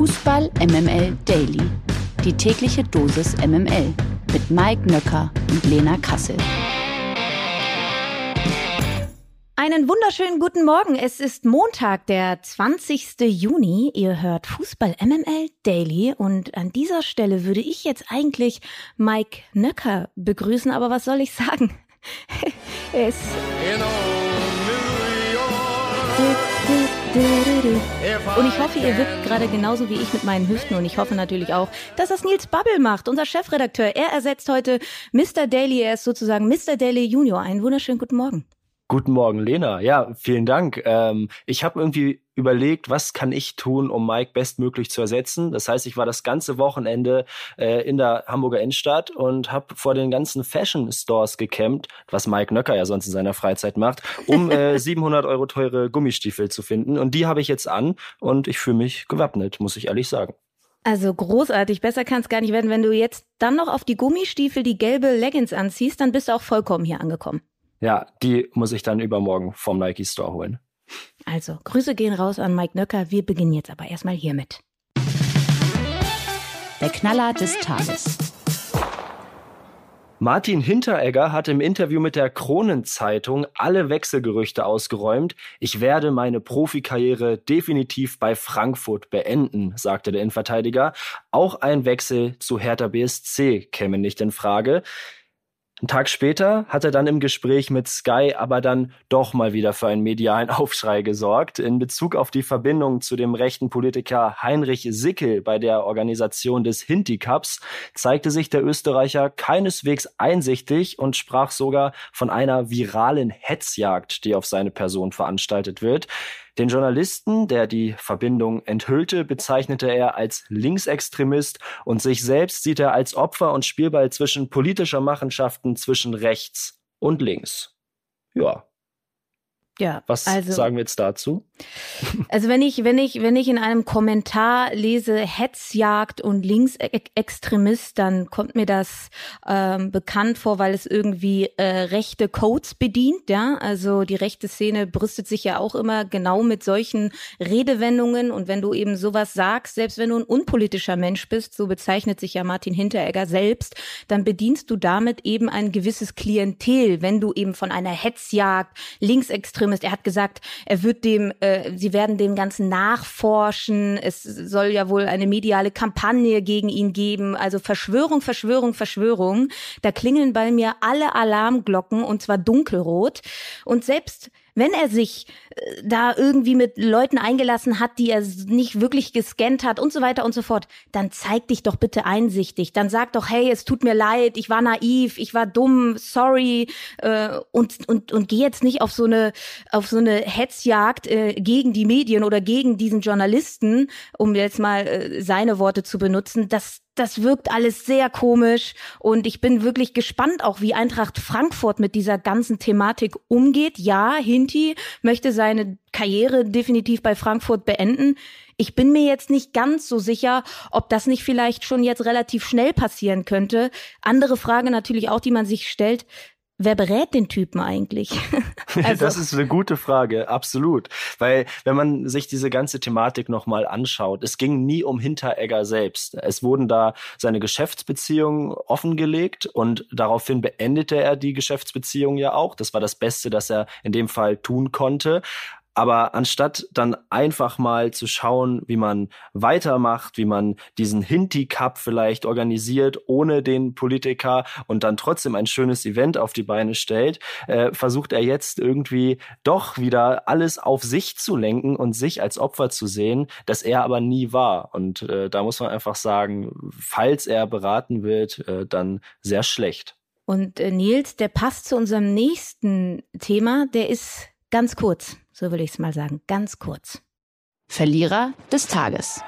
Fußball MML Daily. Die tägliche Dosis MML mit Mike Nöcker und Lena Kassel. Einen wunderschönen guten Morgen. Es ist Montag, der 20. Juni. Ihr hört Fußball MML Daily und an dieser Stelle würde ich jetzt eigentlich Mike Nöcker begrüßen, aber was soll ich sagen? es und ich hoffe, ihr wippt gerade genauso wie ich mit meinen Hüften und ich hoffe natürlich auch, dass das Nils Babbel macht, unser Chefredakteur. Er ersetzt heute Mr. Daily, er ist sozusagen Mr. Daily Junior. Einen wunderschönen guten Morgen. Guten Morgen, Lena. Ja, vielen Dank. Ähm, ich habe irgendwie überlegt, was kann ich tun, um Mike bestmöglich zu ersetzen. Das heißt, ich war das ganze Wochenende äh, in der Hamburger Innenstadt und habe vor den ganzen Fashion Stores gecampt, was Mike Nöcker ja sonst in seiner Freizeit macht, um äh, 700 Euro teure Gummistiefel zu finden. Und die habe ich jetzt an und ich fühle mich gewappnet, muss ich ehrlich sagen. Also großartig, besser kann es gar nicht werden. Wenn du jetzt dann noch auf die Gummistiefel die gelbe Leggings anziehst, dann bist du auch vollkommen hier angekommen. Ja, die muss ich dann übermorgen vom Nike Store holen. Also, Grüße gehen raus an Mike Nöcker. Wir beginnen jetzt aber erstmal hiermit. Der Knaller des Tages. Martin Hinteregger hat im Interview mit der Kronenzeitung alle Wechselgerüchte ausgeräumt. Ich werde meine Profikarriere definitiv bei Frankfurt beenden, sagte der Innenverteidiger. Auch ein Wechsel zu Hertha BSC käme nicht in Frage. Ein Tag später hat er dann im Gespräch mit Sky aber dann doch mal wieder für einen medialen Aufschrei gesorgt. In Bezug auf die Verbindung zu dem rechten Politiker Heinrich Sickel bei der Organisation des Hinti Cups zeigte sich der Österreicher keineswegs einsichtig und sprach sogar von einer viralen Hetzjagd, die auf seine Person veranstaltet wird. Den Journalisten, der die Verbindung enthüllte, bezeichnete er als Linksextremist und sich selbst sieht er als Opfer und Spielball zwischen politischer Machenschaften zwischen rechts und links. Ja, ja, was also, sagen wir jetzt dazu? Also wenn ich, wenn ich, wenn ich in einem Kommentar lese Hetzjagd und Linksextremist, dann kommt mir das ähm, bekannt vor, weil es irgendwie äh, rechte Codes bedient. Ja, also die rechte Szene brüstet sich ja auch immer genau mit solchen Redewendungen. Und wenn du eben sowas sagst, selbst wenn du ein unpolitischer Mensch bist, so bezeichnet sich ja Martin Hinteregger selbst, dann bedienst du damit eben ein gewisses Klientel. Wenn du eben von einer Hetzjagd, Linksextremist ist. Er hat gesagt, er wird dem, äh, sie werden dem Ganzen nachforschen. Es soll ja wohl eine mediale Kampagne gegen ihn geben. Also Verschwörung, Verschwörung, Verschwörung. Da klingeln bei mir alle Alarmglocken und zwar dunkelrot. Und selbst wenn er sich äh, da irgendwie mit Leuten eingelassen hat, die er nicht wirklich gescannt hat und so weiter und so fort, dann zeig dich doch bitte einsichtig. Dann sag doch, hey, es tut mir leid, ich war naiv, ich war dumm, sorry äh, und und und geh jetzt nicht auf so eine auf so eine Hetzjagd äh, gegen die Medien oder gegen diesen Journalisten, um jetzt mal seine Worte zu benutzen. Das das wirkt alles sehr komisch und ich bin wirklich gespannt auch, wie Eintracht Frankfurt mit dieser ganzen Thematik umgeht. Ja, Hinti möchte seine Karriere definitiv bei Frankfurt beenden. Ich bin mir jetzt nicht ganz so sicher, ob das nicht vielleicht schon jetzt relativ schnell passieren könnte. Andere Frage natürlich auch, die man sich stellt. Wer berät den Typen eigentlich? also. Das ist eine gute Frage, absolut. Weil wenn man sich diese ganze Thematik nochmal anschaut, es ging nie um Hinteregger selbst. Es wurden da seine Geschäftsbeziehungen offengelegt und daraufhin beendete er die Geschäftsbeziehung ja auch. Das war das Beste, das er in dem Fall tun konnte. Aber anstatt dann einfach mal zu schauen, wie man weitermacht, wie man diesen Hinti Cup vielleicht organisiert ohne den Politiker und dann trotzdem ein schönes Event auf die Beine stellt, äh, versucht er jetzt irgendwie doch wieder alles auf sich zu lenken und sich als Opfer zu sehen, das er aber nie war. Und äh, da muss man einfach sagen, falls er beraten wird, äh, dann sehr schlecht. Und äh, Nils, der passt zu unserem nächsten Thema, der ist ganz kurz. So will ich es mal sagen, ganz kurz. Verlierer des Tages.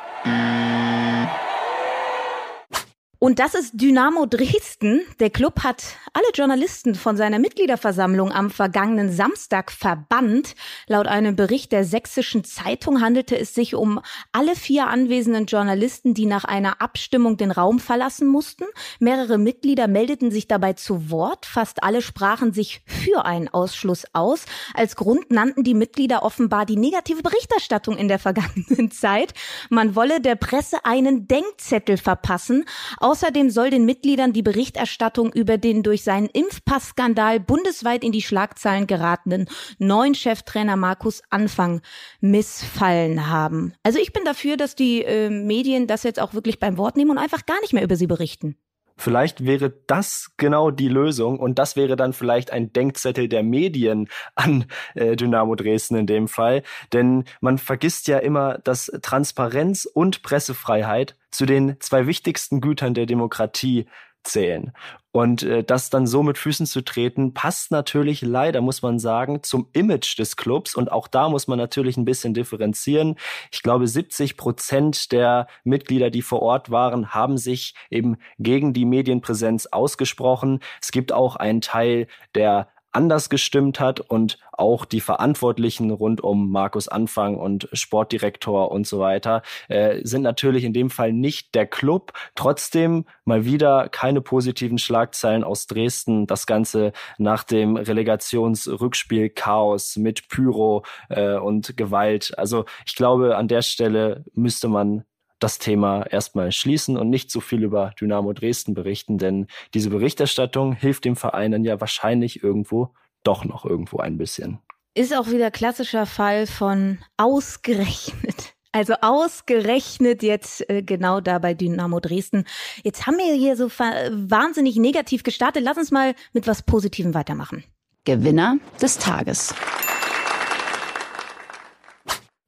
Und das ist Dynamo Dresden. Der Club hat alle Journalisten von seiner Mitgliederversammlung am vergangenen Samstag verbannt. Laut einem Bericht der Sächsischen Zeitung handelte es sich um alle vier anwesenden Journalisten, die nach einer Abstimmung den Raum verlassen mussten. Mehrere Mitglieder meldeten sich dabei zu Wort. Fast alle sprachen sich für einen Ausschluss aus. Als Grund nannten die Mitglieder offenbar die negative Berichterstattung in der vergangenen Zeit. Man wolle der Presse einen Denkzettel verpassen. Außerdem soll den Mitgliedern die Berichterstattung über den durch seinen Impfpassskandal bundesweit in die Schlagzeilen geratenen neuen Cheftrainer Markus Anfang missfallen haben. Also ich bin dafür, dass die äh, Medien das jetzt auch wirklich beim Wort nehmen und einfach gar nicht mehr über sie berichten. Vielleicht wäre das genau die Lösung und das wäre dann vielleicht ein Denkzettel der Medien an äh, Dynamo Dresden in dem Fall. Denn man vergisst ja immer, dass Transparenz und Pressefreiheit zu den zwei wichtigsten Gütern der Demokratie zählen. Und äh, das dann so mit Füßen zu treten, passt natürlich leider, muss man sagen, zum Image des Clubs. Und auch da muss man natürlich ein bisschen differenzieren. Ich glaube, 70 Prozent der Mitglieder, die vor Ort waren, haben sich eben gegen die Medienpräsenz ausgesprochen. Es gibt auch einen Teil, der anders gestimmt hat und auch die Verantwortlichen rund um Markus Anfang und Sportdirektor und so weiter äh, sind natürlich in dem Fall nicht der Club. Trotzdem mal wieder keine positiven Schlagzeilen aus Dresden. Das Ganze nach dem Relegationsrückspiel Chaos mit Pyro äh, und Gewalt. Also ich glaube, an der Stelle müsste man das Thema erstmal schließen und nicht so viel über Dynamo Dresden berichten, denn diese Berichterstattung hilft dem Verein dann ja wahrscheinlich irgendwo doch noch irgendwo ein bisschen. Ist auch wieder klassischer Fall von ausgerechnet. Also ausgerechnet jetzt äh, genau da bei Dynamo Dresden. Jetzt haben wir hier so wahnsinnig negativ gestartet. Lass uns mal mit was Positivem weitermachen. Gewinner des Tages.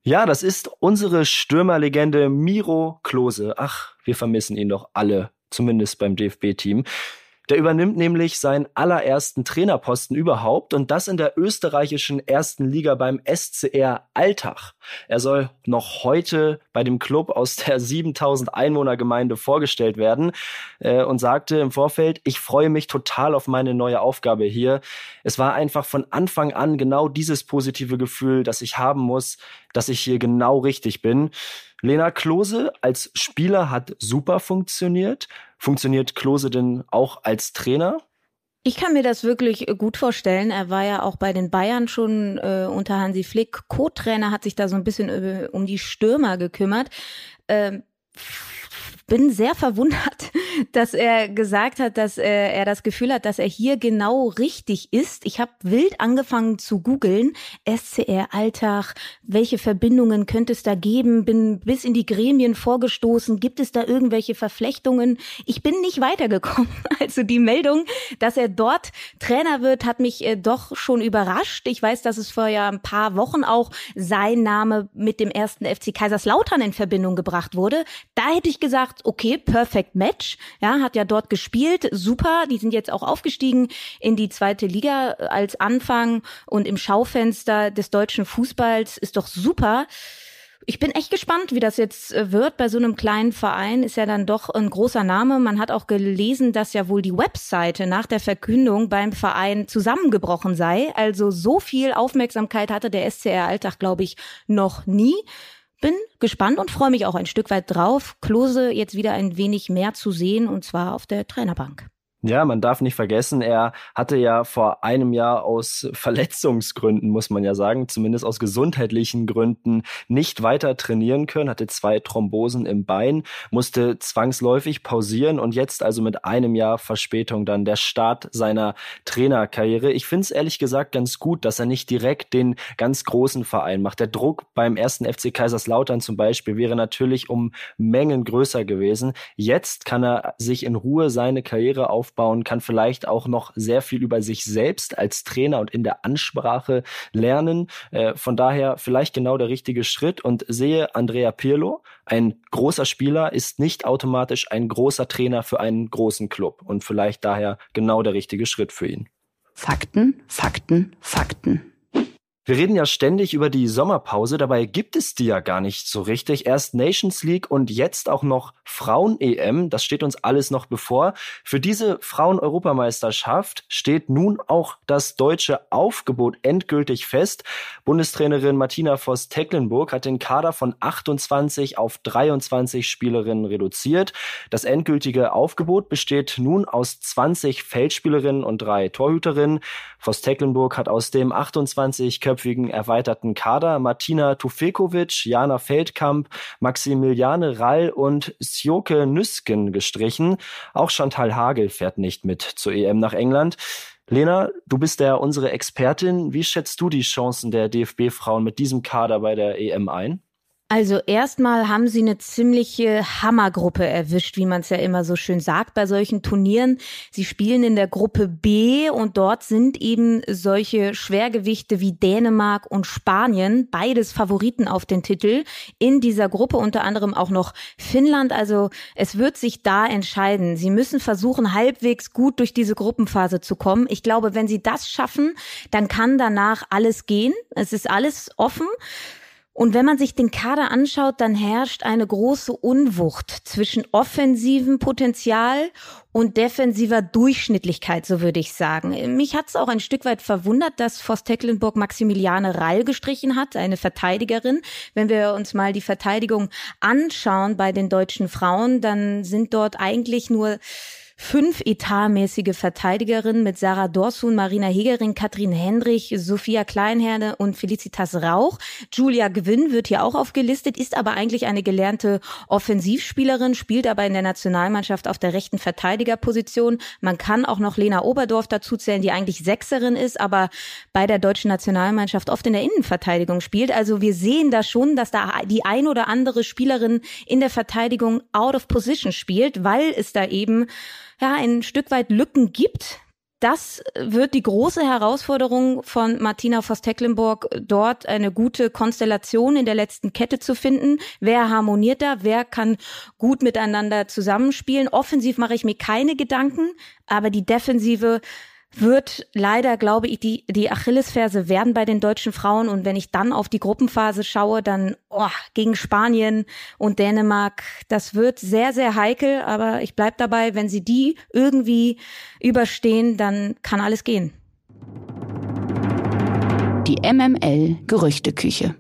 Ja, das ist unsere Stürmerlegende Miro Klose. Ach, wir vermissen ihn doch alle, zumindest beim DFB-Team. Der übernimmt nämlich seinen allerersten Trainerposten überhaupt und das in der österreichischen ersten Liga beim SCR Alltag. Er soll noch heute bei dem Club aus der 7000 Einwohnergemeinde vorgestellt werden äh, und sagte im Vorfeld, ich freue mich total auf meine neue Aufgabe hier. Es war einfach von Anfang an genau dieses positive Gefühl, das ich haben muss, dass ich hier genau richtig bin. Lena Klose als Spieler hat super funktioniert. Funktioniert Klose denn auch als Trainer? Ich kann mir das wirklich äh, gut vorstellen. Er war ja auch bei den Bayern schon äh, unter Hansi Flick. Co-Trainer hat sich da so ein bisschen äh, um die Stürmer gekümmert. Ähm, bin sehr verwundert, dass er gesagt hat, dass er, er das Gefühl hat, dass er hier genau richtig ist. Ich habe wild angefangen zu googeln, SCR Alltag, welche Verbindungen könnte es da geben, bin bis in die Gremien vorgestoßen, gibt es da irgendwelche Verflechtungen? Ich bin nicht weitergekommen. Also die Meldung, dass er dort Trainer wird, hat mich äh, doch schon überrascht. Ich weiß, dass es vor ja ein paar Wochen auch sein Name mit dem ersten FC Kaiserslautern in Verbindung gebracht wurde. Da hätte ich gesagt, okay, perfect match. Ja, hat ja dort gespielt, super. Die sind jetzt auch aufgestiegen in die zweite Liga als Anfang und im Schaufenster des deutschen Fußballs ist doch super. Ich bin echt gespannt, wie das jetzt äh, wird. Bei so einem kleinen Verein ist ja dann doch ein großer Name. Man hat auch gelesen, dass ja wohl die Webseite nach der Verkündung beim Verein zusammengebrochen sei. Also so viel Aufmerksamkeit hatte der SCR Alltag, glaube ich, noch nie bin gespannt und freue mich auch ein Stück weit drauf, Klose jetzt wieder ein wenig mehr zu sehen und zwar auf der Trainerbank. Ja, man darf nicht vergessen, er hatte ja vor einem Jahr aus Verletzungsgründen, muss man ja sagen, zumindest aus gesundheitlichen Gründen, nicht weiter trainieren können, hatte zwei Thrombosen im Bein, musste zwangsläufig pausieren und jetzt also mit einem Jahr Verspätung dann der Start seiner Trainerkarriere. Ich finde es ehrlich gesagt ganz gut, dass er nicht direkt den ganz großen Verein macht. Der Druck beim ersten FC Kaiserslautern zum Beispiel wäre natürlich um Mengen größer gewesen. Jetzt kann er sich in Ruhe seine Karriere auf aufbauen, kann vielleicht auch noch sehr viel über sich selbst als Trainer und in der Ansprache lernen. Äh, von daher vielleicht genau der richtige Schritt und sehe Andrea Pirlo, ein großer Spieler ist nicht automatisch ein großer Trainer für einen großen Club und vielleicht daher genau der richtige Schritt für ihn. Fakten, Fakten, Fakten. Wir reden ja ständig über die Sommerpause, dabei gibt es die ja gar nicht so richtig. Erst Nations League und jetzt auch noch Frauen-EM, das steht uns alles noch bevor. Für diese Frauen-Europameisterschaft steht nun auch das deutsche Aufgebot endgültig fest. Bundestrainerin Martina Voss-Tecklenburg hat den Kader von 28 auf 23 Spielerinnen reduziert. Das endgültige Aufgebot besteht nun aus 20 Feldspielerinnen und drei Torhüterinnen. Voss-Tecklenburg hat aus dem 28 sechsköpfigen erweiterten Kader Martina Tufekovic, Jana Feldkamp, Maximiliane Rall und Sjoke Nüsken gestrichen. Auch Chantal Hagel fährt nicht mit zur EM nach England. Lena, du bist ja unsere Expertin. Wie schätzt du die Chancen der DFB-Frauen mit diesem Kader bei der EM ein? Also erstmal haben sie eine ziemliche Hammergruppe erwischt, wie man es ja immer so schön sagt bei solchen Turnieren. Sie spielen in der Gruppe B und dort sind eben solche Schwergewichte wie Dänemark und Spanien, beides Favoriten auf den Titel in dieser Gruppe, unter anderem auch noch Finnland. Also es wird sich da entscheiden. Sie müssen versuchen, halbwegs gut durch diese Gruppenphase zu kommen. Ich glaube, wenn sie das schaffen, dann kann danach alles gehen. Es ist alles offen. Und wenn man sich den Kader anschaut, dann herrscht eine große Unwucht zwischen offensivem Potenzial und defensiver Durchschnittlichkeit, so würde ich sagen. Mich hat es auch ein Stück weit verwundert, dass Voss Tecklenburg Maximiliane Rall gestrichen hat, eine Verteidigerin. Wenn wir uns mal die Verteidigung anschauen bei den deutschen Frauen, dann sind dort eigentlich nur fünf etatmäßige Verteidigerinnen mit Sarah Dorsun, Marina Hegering, Katrin Hendrich, Sophia Kleinherde und Felicitas Rauch. Julia Gwynn wird hier auch aufgelistet, ist aber eigentlich eine gelernte Offensivspielerin, spielt aber in der Nationalmannschaft auf der rechten Verteidigerposition. Man kann auch noch Lena Oberdorf dazuzählen, die eigentlich Sechserin ist, aber bei der deutschen Nationalmannschaft oft in der Innenverteidigung spielt. Also wir sehen da schon, dass da die ein oder andere Spielerin in der Verteidigung out of position spielt, weil es da eben ja, ein Stück weit Lücken gibt. Das wird die große Herausforderung von Martina Voss-Tecklenburg, dort eine gute Konstellation in der letzten Kette zu finden. Wer harmoniert da? Wer kann gut miteinander zusammenspielen? Offensiv mache ich mir keine Gedanken, aber die Defensive wird leider, glaube ich, die, die Achillesferse werden bei den deutschen Frauen. Und wenn ich dann auf die Gruppenphase schaue, dann oh, gegen Spanien und Dänemark, das wird sehr, sehr heikel. Aber ich bleib dabei, wenn sie die irgendwie überstehen, dann kann alles gehen. Die MML Gerüchteküche.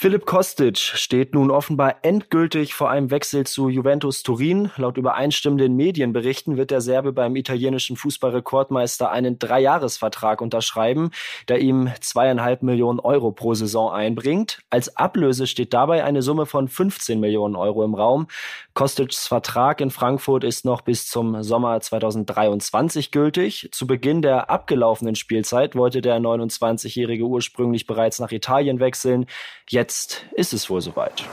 Philipp Kostic steht nun offenbar endgültig vor einem Wechsel zu Juventus Turin. Laut übereinstimmenden Medienberichten wird der Serbe beim italienischen Fußballrekordmeister einen Dreijahresvertrag unterschreiben, der ihm zweieinhalb Millionen Euro pro Saison einbringt. Als Ablöse steht dabei eine Summe von 15 Millionen Euro im Raum. Kostic's Vertrag in Frankfurt ist noch bis zum Sommer 2023 gültig. Zu Beginn der abgelaufenen Spielzeit wollte der 29-Jährige ursprünglich bereits nach Italien wechseln. Jetzt ist es wohl soweit.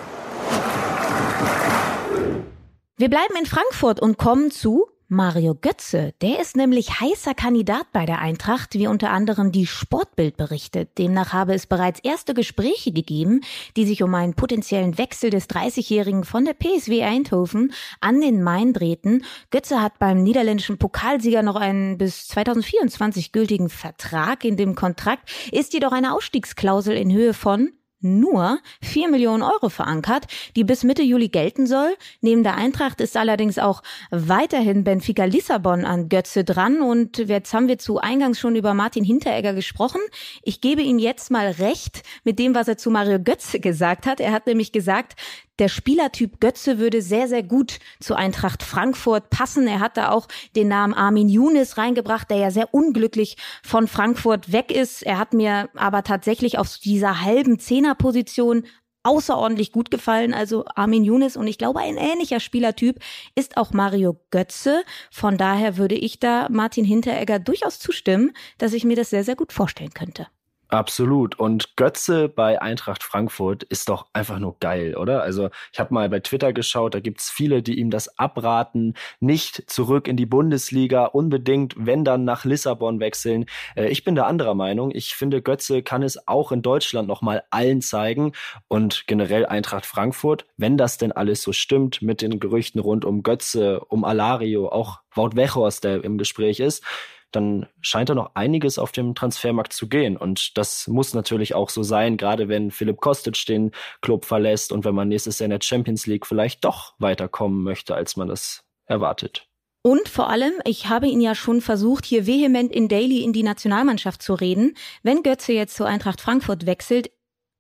Wir bleiben in Frankfurt und kommen zu Mario Götze, der ist nämlich heißer Kandidat bei der Eintracht, wie unter anderem die Sportbild berichtet. Demnach habe es bereits erste Gespräche gegeben, die sich um einen potenziellen Wechsel des 30-Jährigen von der PSW Eindhoven an den Main drehten. Götze hat beim niederländischen Pokalsieger noch einen bis 2024 gültigen Vertrag. In dem Kontrakt ist jedoch eine Ausstiegsklausel in Höhe von nur 4 Millionen Euro verankert, die bis Mitte Juli gelten soll. Neben der Eintracht ist allerdings auch weiterhin Benfica Lissabon an Götze dran und jetzt haben wir zu Eingangs schon über Martin Hinteregger gesprochen. Ich gebe ihm jetzt mal recht mit dem, was er zu Mario Götze gesagt hat. Er hat nämlich gesagt, der Spielertyp Götze würde sehr, sehr gut zu Eintracht Frankfurt passen. Er hat da auch den Namen Armin Younes reingebracht, der ja sehr unglücklich von Frankfurt weg ist. Er hat mir aber tatsächlich auf dieser halben Zehnerposition außerordentlich gut gefallen, also Armin Younes und ich glaube ein ähnlicher Spielertyp ist auch Mario Götze. Von daher würde ich da Martin Hinteregger durchaus zustimmen, dass ich mir das sehr, sehr gut vorstellen könnte. Absolut. Und Götze bei Eintracht Frankfurt ist doch einfach nur geil, oder? Also ich habe mal bei Twitter geschaut, da gibt's viele, die ihm das abraten, nicht zurück in die Bundesliga, unbedingt, wenn dann nach Lissabon wechseln. Äh, ich bin der anderer Meinung. Ich finde, Götze kann es auch in Deutschland nochmal allen zeigen und generell Eintracht Frankfurt, wenn das denn alles so stimmt mit den Gerüchten rund um Götze, um Alario, auch Wout Wechhorst, der im Gespräch ist dann scheint da noch einiges auf dem Transfermarkt zu gehen. Und das muss natürlich auch so sein, gerade wenn Philipp Kostic den Club verlässt und wenn man nächstes Jahr in der Champions League vielleicht doch weiterkommen möchte, als man das erwartet. Und vor allem, ich habe ihn ja schon versucht, hier vehement in Daily in die Nationalmannschaft zu reden. Wenn Götze jetzt zur Eintracht Frankfurt wechselt,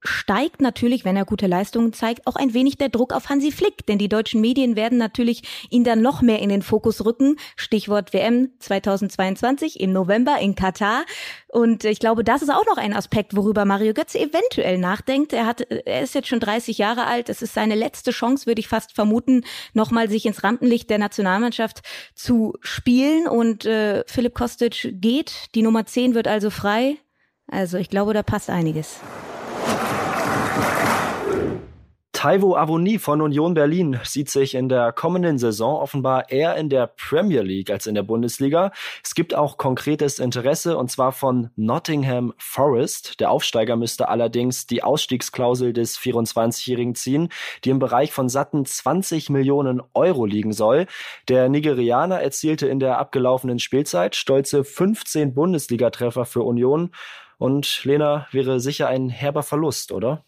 steigt natürlich, wenn er gute Leistungen zeigt, auch ein wenig der Druck auf Hansi Flick, denn die deutschen Medien werden natürlich ihn dann noch mehr in den Fokus rücken. Stichwort WM 2022 im November in Katar. Und ich glaube, das ist auch noch ein Aspekt, worüber Mario Götze eventuell nachdenkt. Er hat, er ist jetzt schon 30 Jahre alt. Es ist seine letzte Chance, würde ich fast vermuten, nochmal sich ins Rampenlicht der Nationalmannschaft zu spielen. Und äh, Philipp Kostic geht. Die Nummer 10 wird also frei. Also ich glaube, da passt einiges. Taiwo Avoni von Union Berlin sieht sich in der kommenden Saison offenbar eher in der Premier League als in der Bundesliga. Es gibt auch konkretes Interesse und zwar von Nottingham Forest. Der Aufsteiger müsste allerdings die Ausstiegsklausel des 24-Jährigen ziehen, die im Bereich von satten 20 Millionen Euro liegen soll. Der Nigerianer erzielte in der abgelaufenen Spielzeit stolze 15 Bundesligatreffer für Union. Und Lena wäre sicher ein herber Verlust, oder?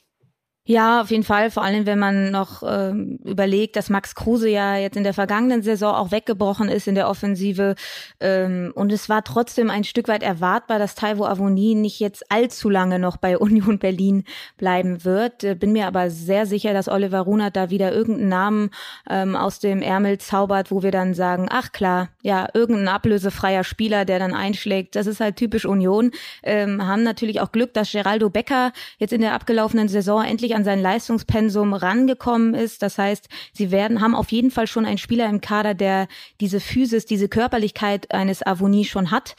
Ja, auf jeden Fall. Vor allem, wenn man noch ähm, überlegt, dass Max Kruse ja jetzt in der vergangenen Saison auch weggebrochen ist in der Offensive. Ähm, und es war trotzdem ein Stück weit erwartbar, dass Taiwo Avoni nicht jetzt allzu lange noch bei Union Berlin bleiben wird. Äh, bin mir aber sehr sicher, dass Oliver Runert da wieder irgendeinen Namen ähm, aus dem Ärmel zaubert, wo wir dann sagen, ach klar, ja, irgendein ablösefreier Spieler, der dann einschlägt. Das ist halt typisch Union. Ähm, haben natürlich auch Glück, dass Geraldo Becker jetzt in der abgelaufenen Saison endlich an sein Leistungspensum rangekommen ist. Das heißt, sie werden, haben auf jeden Fall schon einen Spieler im Kader, der diese Physis, diese Körperlichkeit eines Avonie schon hat.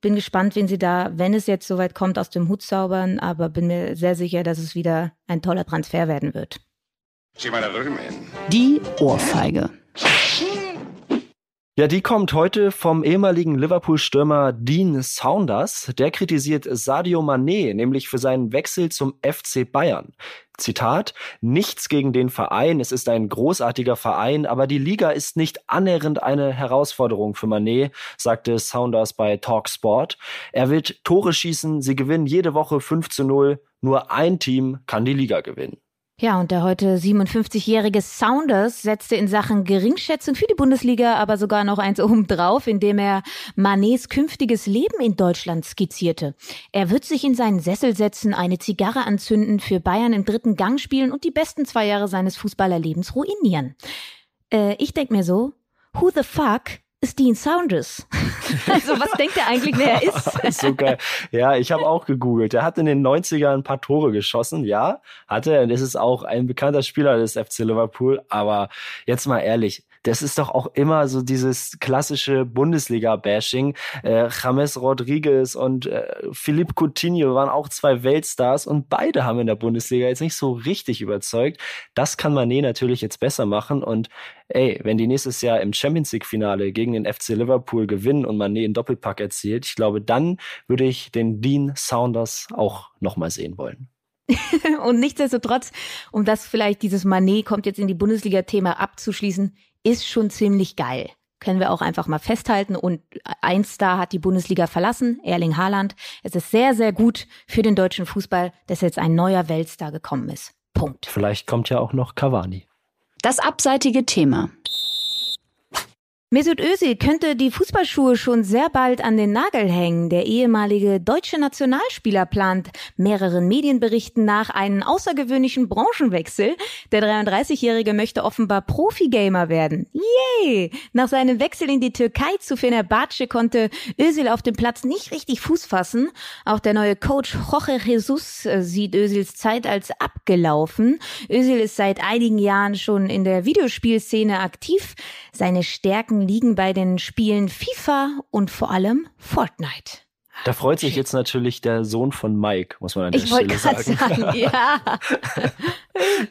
Bin gespannt, wen sie da, wenn es jetzt soweit kommt, aus dem Hut zaubern, aber bin mir sehr sicher, dass es wieder ein toller Transfer werden wird. Die Ohrfeige. Ja, die kommt heute vom ehemaligen Liverpool-Stürmer Dean Saunders. Der kritisiert Sadio Mané, nämlich für seinen Wechsel zum FC Bayern. Zitat, nichts gegen den Verein, es ist ein großartiger Verein, aber die Liga ist nicht annähernd eine Herausforderung für Manet, sagte Saunders bei Talksport. Er will Tore schießen, sie gewinnen jede Woche 5 zu 0, nur ein Team kann die Liga gewinnen. Ja, und der heute 57-jährige Saunders setzte in Sachen Geringschätzung für die Bundesliga aber sogar noch eins oben drauf, indem er Manets künftiges Leben in Deutschland skizzierte. Er wird sich in seinen Sessel setzen, eine Zigarre anzünden, für Bayern im dritten Gang spielen und die besten zwei Jahre seines Fußballerlebens ruinieren. Äh, ich denk mir so, who the fuck ist Dean Saunders. also was denkt er eigentlich, wer er ist? so geil. Ja, ich habe auch gegoogelt. Er hat in den 90ern ein paar Tore geschossen, ja, hatte er. Und ist es auch ein bekannter Spieler des FC Liverpool. Aber jetzt mal ehrlich, das ist doch auch immer so dieses klassische Bundesliga-Bashing. Äh, James Rodriguez und äh, Philippe Coutinho waren auch zwei Weltstars und beide haben in der Bundesliga jetzt nicht so richtig überzeugt. Das kann Mané natürlich jetzt besser machen und ey, wenn die nächstes Jahr im Champions League-Finale gegen den FC Liverpool gewinnen und Mané einen Doppelpack erzielt, ich glaube, dann würde ich den Dean Saunders auch nochmal sehen wollen. und nichtsdestotrotz, um das vielleicht dieses Manet kommt jetzt in die Bundesliga-Thema abzuschließen, ist schon ziemlich geil. Können wir auch einfach mal festhalten. Und ein Star hat die Bundesliga verlassen, Erling Haaland. Es ist sehr, sehr gut für den deutschen Fußball, dass jetzt ein neuer Weltstar gekommen ist. Punkt. Vielleicht kommt ja auch noch Cavani. Das abseitige Thema. Mesut Özil könnte die Fußballschuhe schon sehr bald an den Nagel hängen. Der ehemalige deutsche Nationalspieler plant mehreren Medienberichten nach einen außergewöhnlichen Branchenwechsel. Der 33-Jährige möchte offenbar Profi-Gamer werden. Yay! Nach seinem Wechsel in die Türkei zu Fenerbahce konnte Özil auf dem Platz nicht richtig Fuß fassen. Auch der neue Coach Jorge Jesus äh, sieht Özils Zeit als abgelaufen. Özil ist seit einigen Jahren schon in der Videospielszene aktiv. Seine Stärken Liegen bei den Spielen FIFA und vor allem Fortnite. Da freut sich jetzt natürlich der Sohn von Mike, muss man an der ich Stelle sagen. sagen. Ja,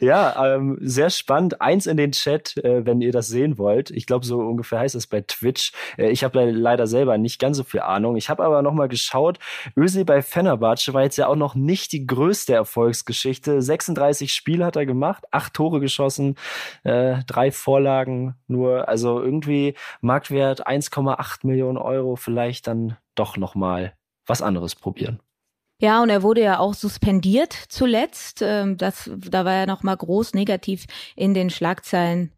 ja ähm, sehr spannend. Eins in den Chat, äh, wenn ihr das sehen wollt. Ich glaube, so ungefähr heißt es bei Twitch. Äh, ich habe leider selber nicht ganz so viel Ahnung. Ich habe aber nochmal geschaut. Özil bei Fenerbahce war jetzt ja auch noch nicht die größte Erfolgsgeschichte. 36 Spiele hat er gemacht, acht Tore geschossen, äh, drei Vorlagen nur. Also irgendwie Marktwert 1,8 Millionen Euro, vielleicht dann doch nochmal was anderes probieren. Ja, und er wurde ja auch suspendiert zuletzt. Ähm, das, da war er noch mal groß negativ in den Schlagzeilen.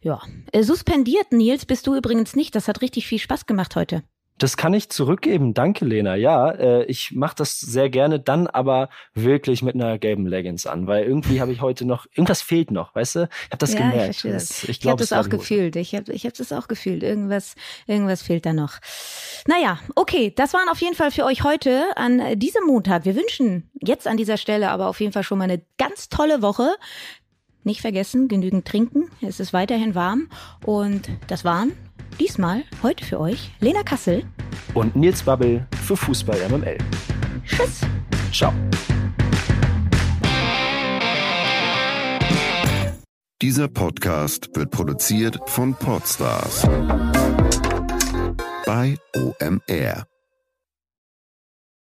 Ja, äh, suspendiert, Nils, bist du übrigens nicht. Das hat richtig viel Spaß gemacht heute. Das kann ich zurückgeben. Danke, Lena. Ja, äh, ich mache das sehr gerne, dann aber wirklich mit einer gelben Leggings an, weil irgendwie habe ich heute noch, irgendwas fehlt noch, weißt du? Ich habe das ja, gemerkt. Ich, das, ich, ich habe das auch gefühlt. Ich habe ich hab das auch gefühlt. Irgendwas, irgendwas fehlt da noch. Naja, okay, das waren auf jeden Fall für euch heute an diesem Montag. Wir wünschen jetzt an dieser Stelle aber auf jeden Fall schon mal eine ganz tolle Woche. Nicht vergessen, genügend trinken. Es ist weiterhin warm. Und das waren Diesmal heute für euch Lena Kassel und Nils Babbel für Fußball MML. Tschüss. Ciao. Dieser Podcast wird produziert von Podstars bei OMR.